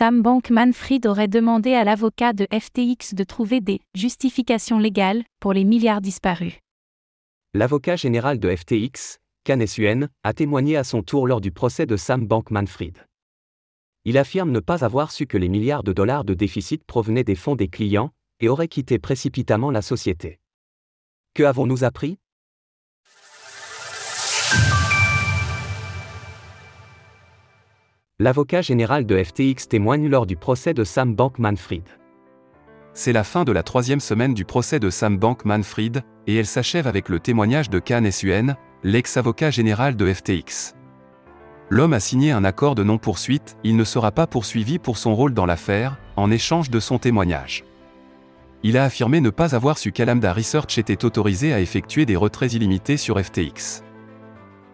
Sam Bankman-Fried aurait demandé à l'avocat de FTX de trouver des justifications légales pour les milliards disparus. L'avocat général de FTX, Can Suen, a témoigné à son tour lors du procès de Sam Bankman-Fried. Il affirme ne pas avoir su que les milliards de dollars de déficit provenaient des fonds des clients et aurait quitté précipitamment la société. Que avons-nous appris? L'avocat général de FTX témoigne lors du procès de Sam Bankman-Fried. C'est la fin de la troisième semaine du procès de Sam Bankman-Fried, et elle s'achève avec le témoignage de Khan Suen, l'ex-avocat général de FTX. L'homme a signé un accord de non-poursuite, il ne sera pas poursuivi pour son rôle dans l'affaire, en échange de son témoignage. Il a affirmé ne pas avoir su qu'Alamda Research était autorisé à effectuer des retraits illimités sur FTX.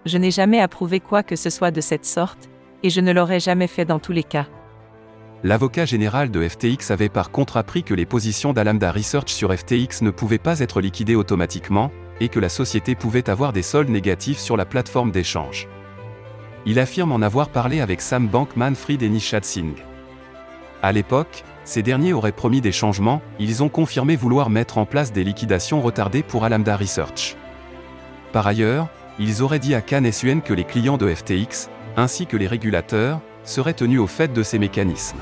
Je n'ai jamais approuvé quoi que ce soit de cette sorte, et je ne l'aurais jamais fait dans tous les cas. L'avocat général de FTX avait par contre appris que les positions d'Alamda Research sur FTX ne pouvaient pas être liquidées automatiquement, et que la société pouvait avoir des soldes négatifs sur la plateforme d'échange. Il affirme en avoir parlé avec Sam Bankman-Fried et Nishad Singh. À l'époque, ces derniers auraient promis des changements, ils ont confirmé vouloir mettre en place des liquidations retardées pour Alamda Research. Par ailleurs, ils auraient dit à Khan et Suen que les clients de FTX, ainsi que les régulateurs, seraient tenus au fait de ces mécanismes.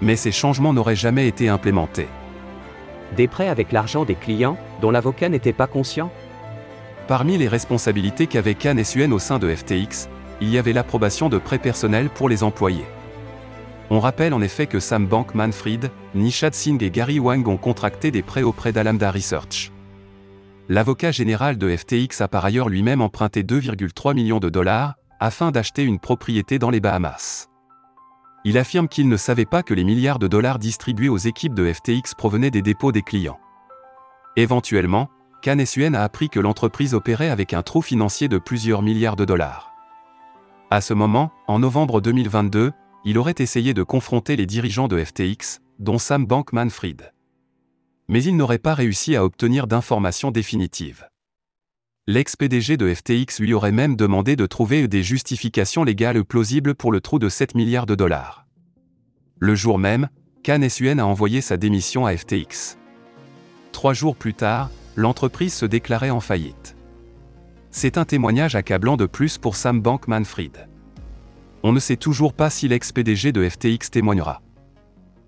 Mais ces changements n'auraient jamais été implémentés. Des prêts avec l'argent des clients, dont l'avocat n'était pas conscient? Parmi les responsabilités qu'avait Khan et Suen au sein de FTX, il y avait l'approbation de prêts personnels pour les employés. On rappelle en effet que Sam Bankman-Fried, Nishad Singh et Gary Wang ont contracté des prêts auprès d'Alamda Research. L'avocat général de FTX a par ailleurs lui-même emprunté 2,3 millions de dollars, afin d'acheter une propriété dans les Bahamas. Il affirme qu'il ne savait pas que les milliards de dollars distribués aux équipes de FTX provenaient des dépôts des clients. Éventuellement, Khan Suen a appris que l'entreprise opérait avec un trou financier de plusieurs milliards de dollars. À ce moment, en novembre 2022, il aurait essayé de confronter les dirigeants de FTX, dont Sam Bankman-Fried. Mais il n'aurait pas réussi à obtenir d'informations définitives. L'ex-PDG de FTX lui aurait même demandé de trouver des justifications légales plausibles pour le trou de 7 milliards de dollars. Le jour même, Khan Suen a envoyé sa démission à FTX. Trois jours plus tard, l'entreprise se déclarait en faillite. C'est un témoignage accablant de plus pour Sam Bankman-Fried. On ne sait toujours pas si l'ex-PDG de FTX témoignera.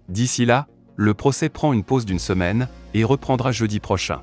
D'ici là, le procès prend une pause d'une semaine et reprendra jeudi prochain.